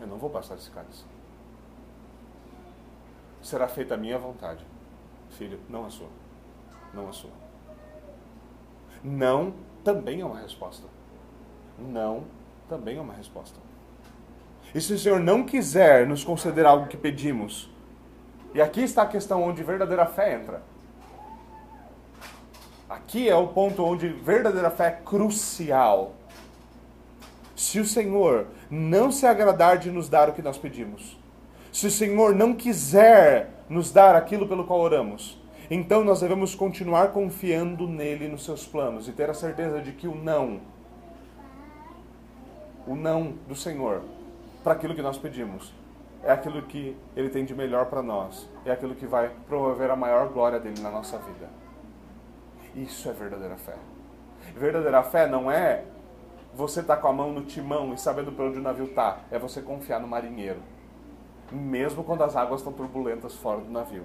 Speaker 1: Eu não vou passar esse cálice. Será feita a minha vontade. Filho, não a sua. Não a sua. Não também é uma resposta. Não também é uma resposta. E se o Senhor não quiser nos conceder algo que pedimos, e aqui está a questão onde verdadeira fé entra. Aqui é o ponto onde verdadeira fé é crucial. Se o Senhor não se agradar de nos dar o que nós pedimos, se o Senhor não quiser nos dar aquilo pelo qual oramos, então nós devemos continuar confiando nele, nos seus planos e ter a certeza de que o não, o não do Senhor para aquilo que nós pedimos, é aquilo que ele tem de melhor para nós, é aquilo que vai promover a maior glória dele na nossa vida. Isso é verdadeira fé. Verdadeira fé não é você tá com a mão no timão e sabendo para onde o navio tá. É você confiar no marinheiro. Mesmo quando as águas estão turbulentas fora do navio.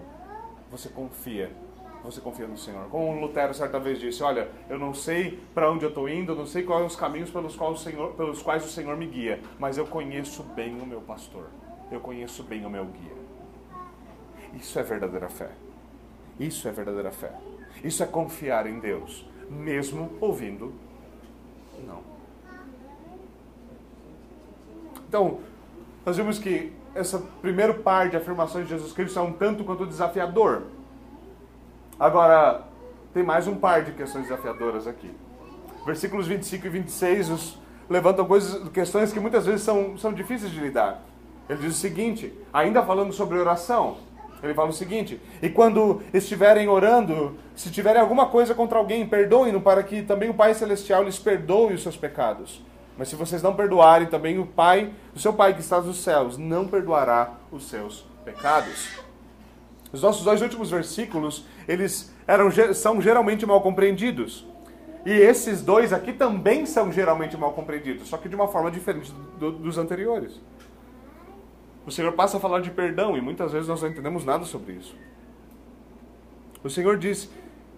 Speaker 1: Você confia você confia no Senhor. Como Lutero certa vez disse, olha, eu não sei para onde eu estou indo, eu não sei quais os caminhos pelos quais, o Senhor, pelos quais o Senhor me guia, mas eu conheço bem o meu pastor. Eu conheço bem o meu guia. Isso é verdadeira fé. Isso é verdadeira fé. Isso é confiar em Deus, mesmo ouvindo não. Então, nós vimos que esse primeiro par de afirmações de Jesus Cristo é um tanto quanto desafiador. Agora, tem mais um par de questões desafiadoras aqui. Versículos 25 e 26 os, levantam coisas, questões que muitas vezes são, são difíceis de lidar. Ele diz o seguinte, ainda falando sobre oração, ele fala o seguinte: E quando estiverem orando, se tiverem alguma coisa contra alguém, perdoem-no, para que também o Pai Celestial lhes perdoe os seus pecados. Mas se vocês não perdoarem, também o Pai, o seu Pai que está nos céus, não perdoará os seus pecados. Os nossos dois últimos versículos, eles eram, são geralmente mal compreendidos. E esses dois aqui também são geralmente mal compreendidos, só que de uma forma diferente do, dos anteriores. O Senhor passa a falar de perdão e muitas vezes nós não entendemos nada sobre isso. O Senhor diz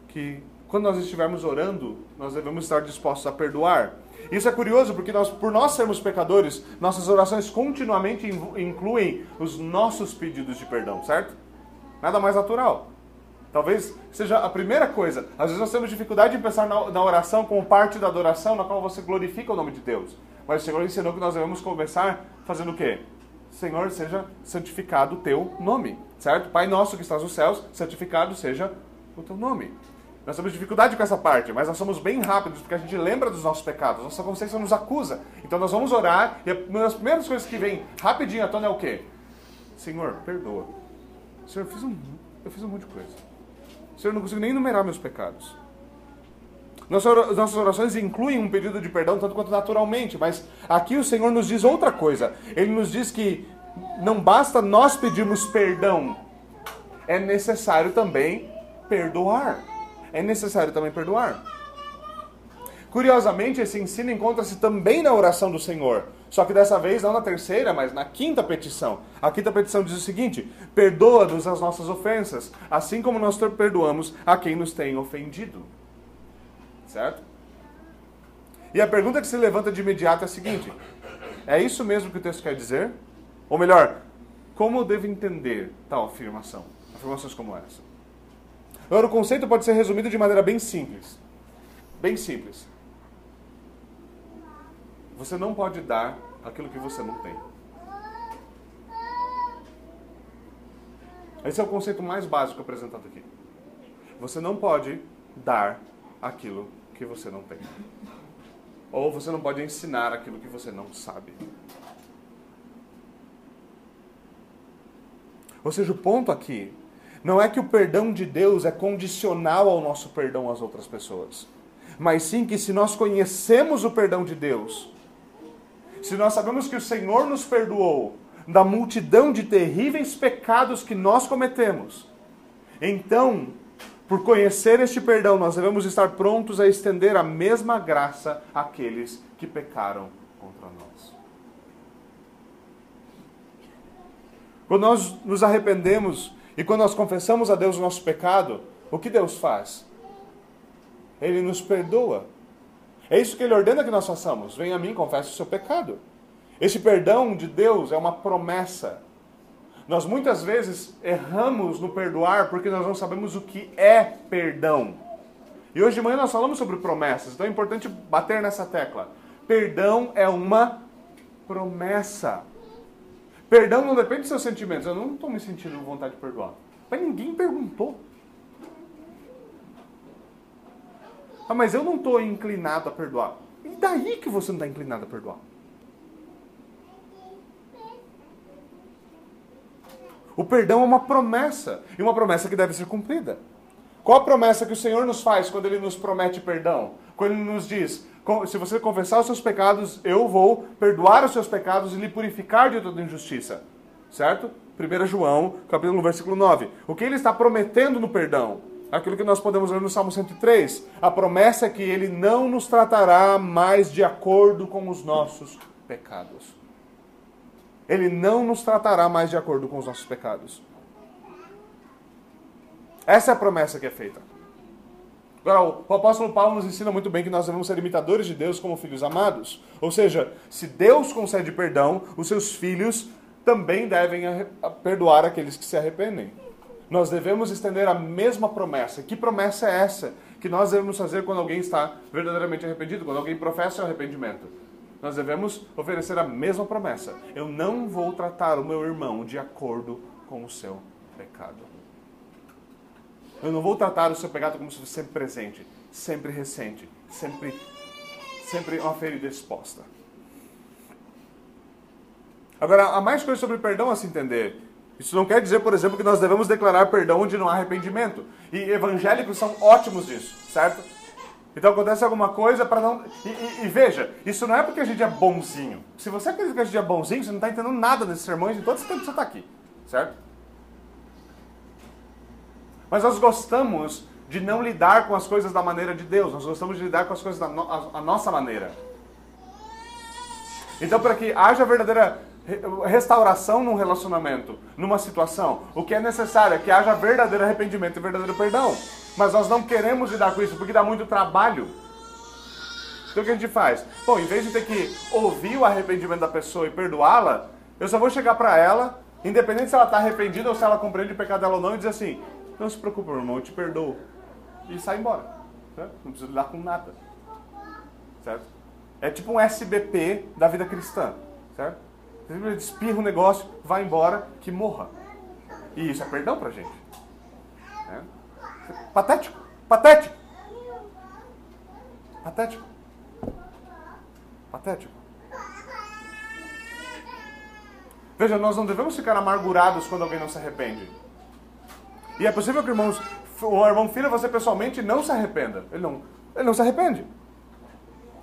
Speaker 1: que quando nós estivermos orando, nós devemos estar dispostos a perdoar. Isso é curioso porque nós, por nós sermos pecadores, nossas orações continuamente incluem os nossos pedidos de perdão, certo? Nada mais natural. Talvez seja a primeira coisa. Às vezes nós temos dificuldade em pensar na, oração como parte da adoração na qual você glorifica o nome de Deus. Mas o Senhor ensinou que nós devemos começar fazendo o quê? Senhor, seja santificado o teu nome, certo? Pai nosso que estás nos céus, santificado seja o teu nome. Nós temos dificuldade com essa parte, mas nós somos bem rápidos, porque a gente lembra dos nossos pecados, nossa consciência nos acusa. Então nós vamos orar, e uma das primeiras coisas que vem rapidinho à tona é o quê? Senhor, perdoa. Senhor, eu fiz um, eu fiz um monte de coisa. Senhor, eu não consigo nem enumerar meus pecados. Nossas orações incluem um pedido de perdão tanto quanto naturalmente, mas aqui o Senhor nos diz outra coisa. Ele nos diz que não basta nós pedirmos perdão, é necessário também perdoar é necessário também perdoar. Curiosamente, esse ensino encontra-se também na oração do Senhor. Só que dessa vez não na terceira, mas na quinta petição. A quinta petição diz o seguinte: Perdoa-nos as nossas ofensas, assim como nós perdoamos a quem nos tem ofendido. Certo? E a pergunta que se levanta de imediato é a seguinte: É isso mesmo que o texto quer dizer? Ou melhor, como eu devo entender tal afirmação? Afirmações como essa. Agora, o conceito pode ser resumido de maneira bem simples. Bem simples. Você não pode dar aquilo que você não tem. Esse é o conceito mais básico apresentado aqui. Você não pode dar aquilo que você não tem. Ou você não pode ensinar aquilo que você não sabe. Ou seja, o ponto aqui não é que o perdão de Deus é condicional ao nosso perdão às outras pessoas, mas sim que se nós conhecemos o perdão de Deus, se nós sabemos que o Senhor nos perdoou da multidão de terríveis pecados que nós cometemos, então, por conhecer este perdão, nós devemos estar prontos a estender a mesma graça àqueles que pecaram contra nós. Quando nós nos arrependemos e quando nós confessamos a Deus o nosso pecado, o que Deus faz? Ele nos perdoa. É isso que ele ordena que nós façamos. Venha a mim, confesse o seu pecado. Esse perdão de Deus é uma promessa. Nós muitas vezes erramos no perdoar porque nós não sabemos o que é perdão. E hoje de manhã nós falamos sobre promessas, então é importante bater nessa tecla. Perdão é uma promessa. Perdão não depende dos seus sentimentos. Eu não estou me sentindo vontade de perdoar. Mas ninguém perguntou. Ah, mas eu não estou inclinado a perdoar. E daí que você não está inclinado a perdoar? O perdão é uma promessa. E uma promessa que deve ser cumprida. Qual a promessa que o Senhor nos faz quando Ele nos promete perdão? Quando Ele nos diz: se você confessar os seus pecados, eu vou perdoar os seus pecados e lhe purificar de toda injustiça. Certo? 1 João, capítulo versículo 9. O que ele está prometendo no perdão? Aquilo que nós podemos ler no Salmo 103. A promessa é que ele não nos tratará mais de acordo com os nossos pecados. Ele não nos tratará mais de acordo com os nossos pecados. Essa é a promessa que é feita. Agora, o apóstolo Paulo nos ensina muito bem que nós devemos ser imitadores de Deus como filhos amados. Ou seja, se Deus concede perdão, os seus filhos também devem perdoar aqueles que se arrependem. Nós devemos estender a mesma promessa. Que promessa é essa que nós devemos fazer quando alguém está verdadeiramente arrependido, quando alguém professa o arrependimento? Nós devemos oferecer a mesma promessa. Eu não vou tratar o meu irmão de acordo com o seu pecado. Eu não vou tratar o seu pecado como se fosse sempre presente, sempre recente, sempre, sempre uma ferida exposta. Agora, há mais coisas sobre perdão a se entender. Isso não quer dizer, por exemplo, que nós devemos declarar perdão onde não há arrependimento. E evangélicos são ótimos nisso, certo? Então acontece alguma coisa para não. E, e, e, veja, isso não é porque a gente é bonzinho. Se você acredita que a gente é bonzinho, você não está entendendo nada desses sermões em todo esse tempo que você está aqui, certo? Mas nós gostamos de não lidar com as coisas da maneira de Deus, nós gostamos de lidar com as coisas da no, a, a nossa maneira. Então, para que haja verdadeira restauração num relacionamento, numa situação, o que é necessário é que haja verdadeiro arrependimento e verdadeiro perdão. Mas nós não queremos lidar com isso porque dá muito trabalho. Então o que a gente faz? Bom, em vez de ter que ouvir o arrependimento da pessoa e perdoá-la, eu só vou chegar para ela, independente se ela está arrependida ou se ela compreende o pecado dela ou não, e dizer assim: não se preocupe, meu irmão, eu te perdoo. E sai embora. Certo? Não precisa lidar com nada. Certo? É tipo um SBP da vida cristã. Certo? Você espirra o negócio, vai embora, que morra. E isso é perdão pra gente. É? Patético. Patético. Patético. Patético. Veja, nós não devemos ficar amargurados quando alguém não se arrepende. E é possível que irmãos, o irmão filho, você pessoalmente não se arrependa. Ele não, ele não se arrepende.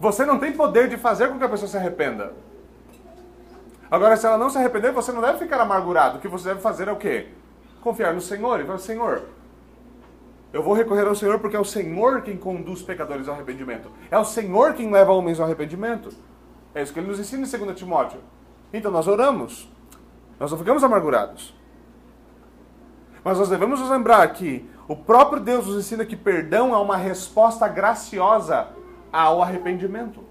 Speaker 1: Você não tem poder de fazer com que a pessoa se arrependa. Agora, se ela não se arrepender, você não deve ficar amargurado. O que você deve fazer é o quê? Confiar no Senhor. E falar, Senhor, eu vou recorrer ao Senhor porque é o Senhor quem conduz pecadores ao arrependimento. É o Senhor quem leva homens ao arrependimento. É isso que ele nos ensina em 2 Timóteo. Então nós oramos. Nós não ficamos amargurados. Mas nós devemos nos lembrar que o próprio Deus nos ensina que perdão é uma resposta graciosa ao arrependimento.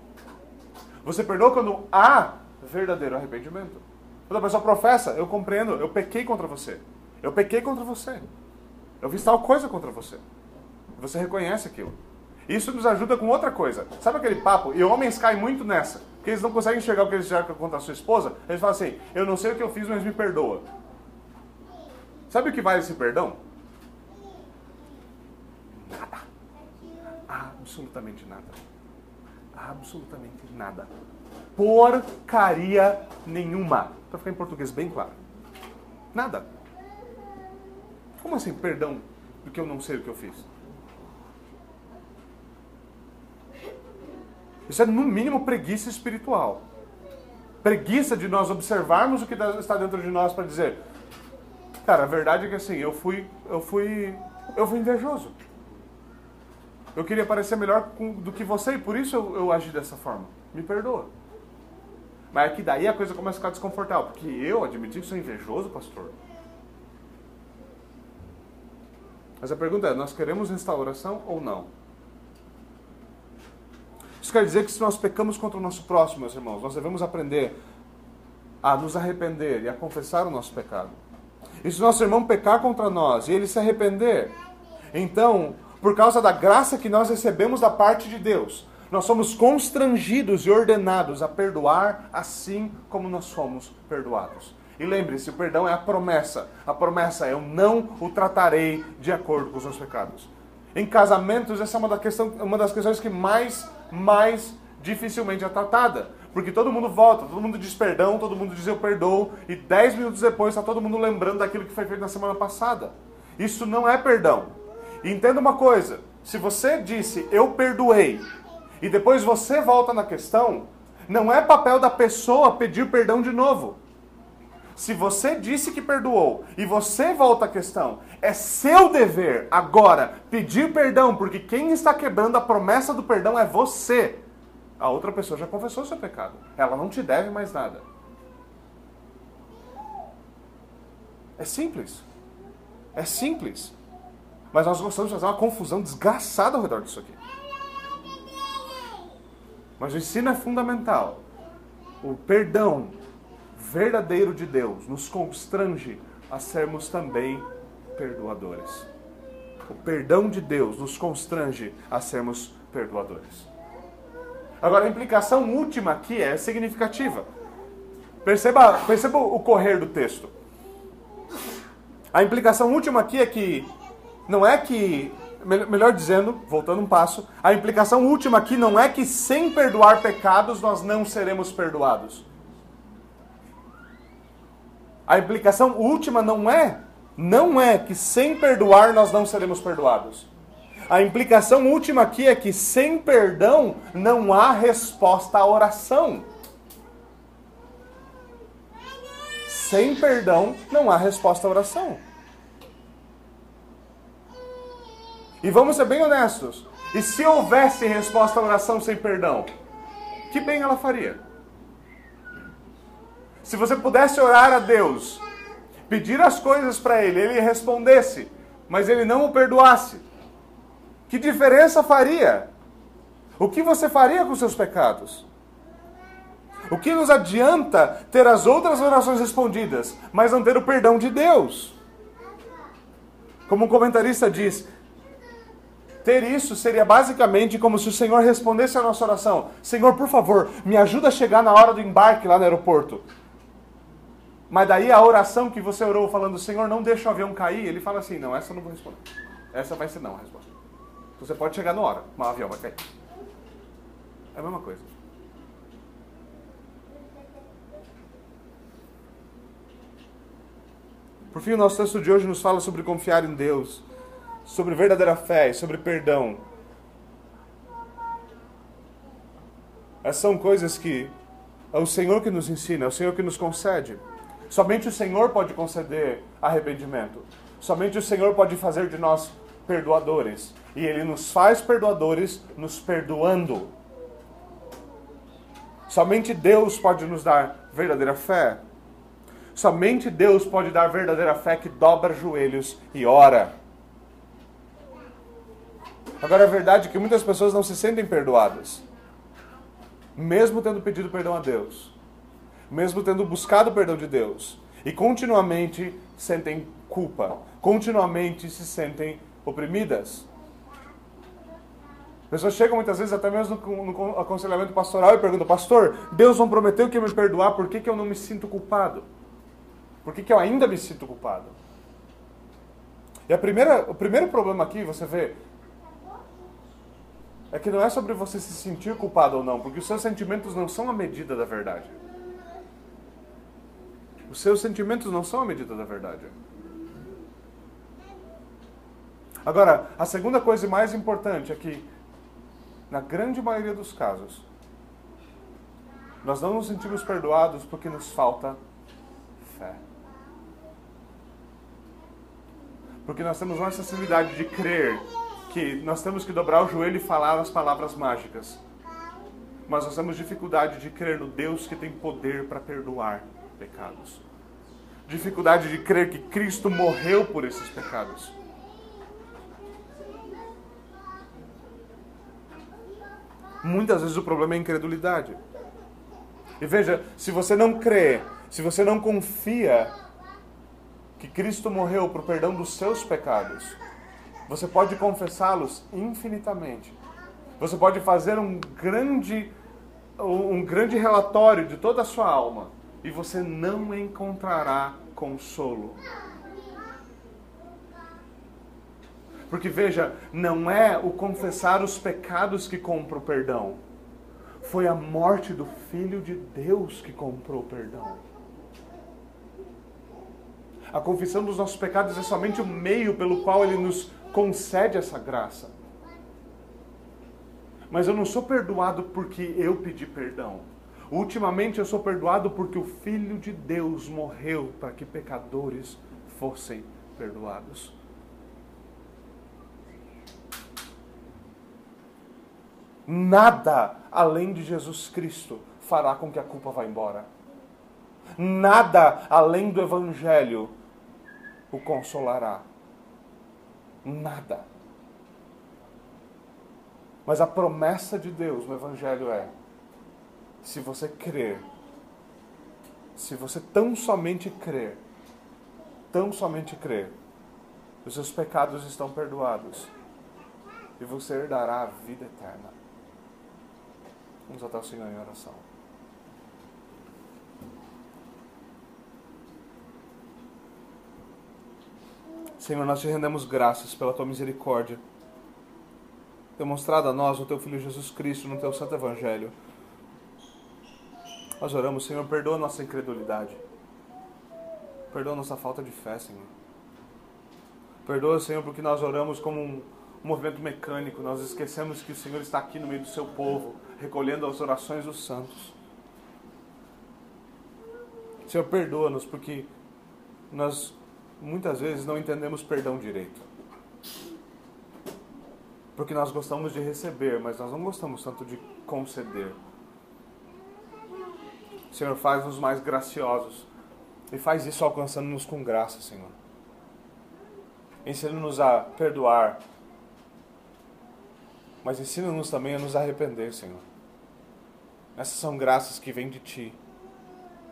Speaker 1: Você perdoa quando há verdadeiro arrependimento. Quando a pessoa professa, eu compreendo, eu pequei contra você. Eu pequei contra você. Eu fiz tal coisa contra você. Você reconhece aquilo. Isso nos ajuda com outra coisa. Sabe aquele papo? E homens caem muito nessa. Porque eles não conseguem enxergar o que eles fizeram contra a sua esposa. Eles falam assim: Eu não sei o que eu fiz, mas me perdoa. Sabe o que vale esse perdão? Nada. Absolutamente nada. Absolutamente nada. Porcaria nenhuma. Para ficar em português bem claro. Nada. Como assim, perdão do que eu não sei o que eu fiz? Isso é, no mínimo, preguiça espiritual. Preguiça de nós observarmos o que está dentro de nós para dizer: Cara, a verdade é que assim, eu fui, eu fui, eu fui invejoso. Eu queria parecer melhor do que você e por isso eu, eu agi dessa forma. Me perdoa. Mas é que daí a coisa começa a ficar desconfortável, porque eu admiti que sou invejoso, pastor. Mas a pergunta é: nós queremos restauração ou não? Isso quer dizer que se nós pecamos contra o nosso próximo, meus irmãos, nós devemos aprender a nos arrepender e a confessar o nosso pecado. E se nosso irmão pecar contra nós e ele se arrepender, então, por causa da graça que nós recebemos da parte de Deus, nós somos constrangidos e ordenados a perdoar assim como nós fomos perdoados. E lembre-se, o perdão é a promessa. A promessa é: eu não o tratarei de acordo com os meus pecados. Em casamentos, essa é uma, da questão, uma das questões que mais, mais dificilmente é tratada. Porque todo mundo volta, todo mundo diz perdão, todo mundo diz eu perdoo, e dez minutos depois está todo mundo lembrando daquilo que foi feito na semana passada. Isso não é perdão. Entenda uma coisa: se você disse eu perdoei, e depois você volta na questão, não é papel da pessoa pedir perdão de novo. Se você disse que perdoou e você volta à questão, é seu dever agora pedir perdão, porque quem está quebrando a promessa do perdão é você. A outra pessoa já confessou seu pecado. Ela não te deve mais nada. É simples. É simples. Mas nós gostamos de fazer uma confusão desgraçada ao redor disso aqui. Mas o ensino é fundamental. O perdão verdadeiro de Deus nos constrange a sermos também perdoadores. O perdão de Deus nos constrange a sermos perdoadores. Agora, a implicação última aqui é significativa. Perceba, perceba o correr do texto. A implicação última aqui é que não é que, melhor dizendo, voltando um passo, a implicação última aqui não é que sem perdoar pecados nós não seremos perdoados. A implicação última não é, não é que sem perdoar nós não seremos perdoados. A implicação última aqui é que sem perdão não há resposta à oração. Sem perdão não há resposta à oração. E vamos ser bem honestos. E se houvesse resposta à oração sem perdão, que bem ela faria? Se você pudesse orar a Deus, pedir as coisas para Ele, Ele respondesse, mas Ele não o perdoasse, que diferença faria? O que você faria com seus pecados? O que nos adianta ter as outras orações respondidas, mas não ter o perdão de Deus? Como um comentarista diz, ter isso seria basicamente como se o Senhor respondesse a nossa oração: Senhor, por favor, me ajuda a chegar na hora do embarque lá no aeroporto. Mas daí a oração que você orou falando, Senhor, não deixa o avião cair, ele fala assim, não, essa eu não vou responder. Essa vai ser não a resposta. Então você pode chegar na hora, mas o avião vai cair. É a mesma coisa. Por fim, o nosso texto de hoje nos fala sobre confiar em Deus, sobre verdadeira fé e sobre perdão. Essas são coisas que é o Senhor que nos ensina, é o Senhor que nos concede. Somente o Senhor pode conceder arrependimento. Somente o Senhor pode fazer de nós perdoadores. E Ele nos faz perdoadores, nos perdoando. Somente Deus pode nos dar verdadeira fé. Somente Deus pode dar verdadeira fé que dobra joelhos e ora. Agora é verdade que muitas pessoas não se sentem perdoadas, mesmo tendo pedido perdão a Deus mesmo tendo buscado o perdão de Deus, e continuamente sentem culpa, continuamente se sentem oprimidas. Pessoas chegam muitas vezes, até mesmo no, aconselhamento pastoral, e perguntam: Pastor, Deus não prometeu que ia me perdoar, por que, que eu não me sinto culpado? Por que, que eu ainda me sinto culpado? E a primeira, o primeiro problema aqui, você vê, é que não é sobre você se sentir culpado ou não, porque os seus sentimentos não são a medida da verdade. Os seus sentimentos não são a medida da verdade. Agora, a segunda coisa mais importante é que, na grande maioria dos casos, nós não nos sentimos perdoados porque nos falta fé. Porque nós temos uma sensibilidade de crer que nós temos que dobrar o joelho e falar as palavras mágicas. Mas nós temos dificuldade de crer no Deus que tem poder para perdoar pecados. Dificuldade de crer que Cristo morreu por esses pecados. Muitas vezes o problema é a incredulidade. E veja, se você não crê, se você não confia que Cristo morreu por perdão dos seus pecados, você pode confessá-los infinitamente. Você pode fazer um grande um grande relatório de toda a sua alma e você não encontrará consolo. Porque veja, não é o confessar os pecados que compra o perdão. Foi a morte do Filho de Deus que comprou o perdão. A confissão dos nossos pecados é somente o meio pelo qual Ele nos concede essa graça. Mas eu não sou perdoado porque eu pedi perdão. Ultimamente eu sou perdoado porque o Filho de Deus morreu para que pecadores fossem perdoados. Nada além de Jesus Cristo fará com que a culpa vá embora. Nada além do Evangelho o consolará. Nada. Mas a promessa de Deus no Evangelho é: se você crer, se você tão somente crer, tão somente crer, os seus pecados estão perdoados e você herdará a vida eterna. Vamos até o Senhor em oração. Senhor, nós te rendemos graças pela tua misericórdia, demonstrada a nós no teu Filho Jesus Cristo, no teu Santo Evangelho. Nós oramos, Senhor, perdoa nossa incredulidade. Perdoa nossa falta de fé, Senhor. Perdoa, Senhor, porque nós oramos como um movimento mecânico. Nós esquecemos que o Senhor está aqui no meio do seu povo, recolhendo as orações dos santos. Senhor, perdoa-nos porque nós muitas vezes não entendemos perdão direito. Porque nós gostamos de receber, mas nós não gostamos tanto de conceder. Senhor, faz-nos mais graciosos. E faz isso alcançando-nos com graça, Senhor. Ensina-nos a perdoar. Mas ensina-nos também a nos arrepender, Senhor. Essas são graças que vêm de Ti.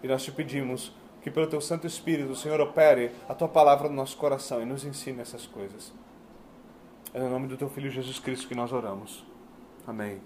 Speaker 1: E nós te pedimos que pelo Teu Santo Espírito o Senhor opere a Tua palavra no nosso coração e nos ensine essas coisas. É no nome do Teu Filho Jesus Cristo que nós oramos. Amém.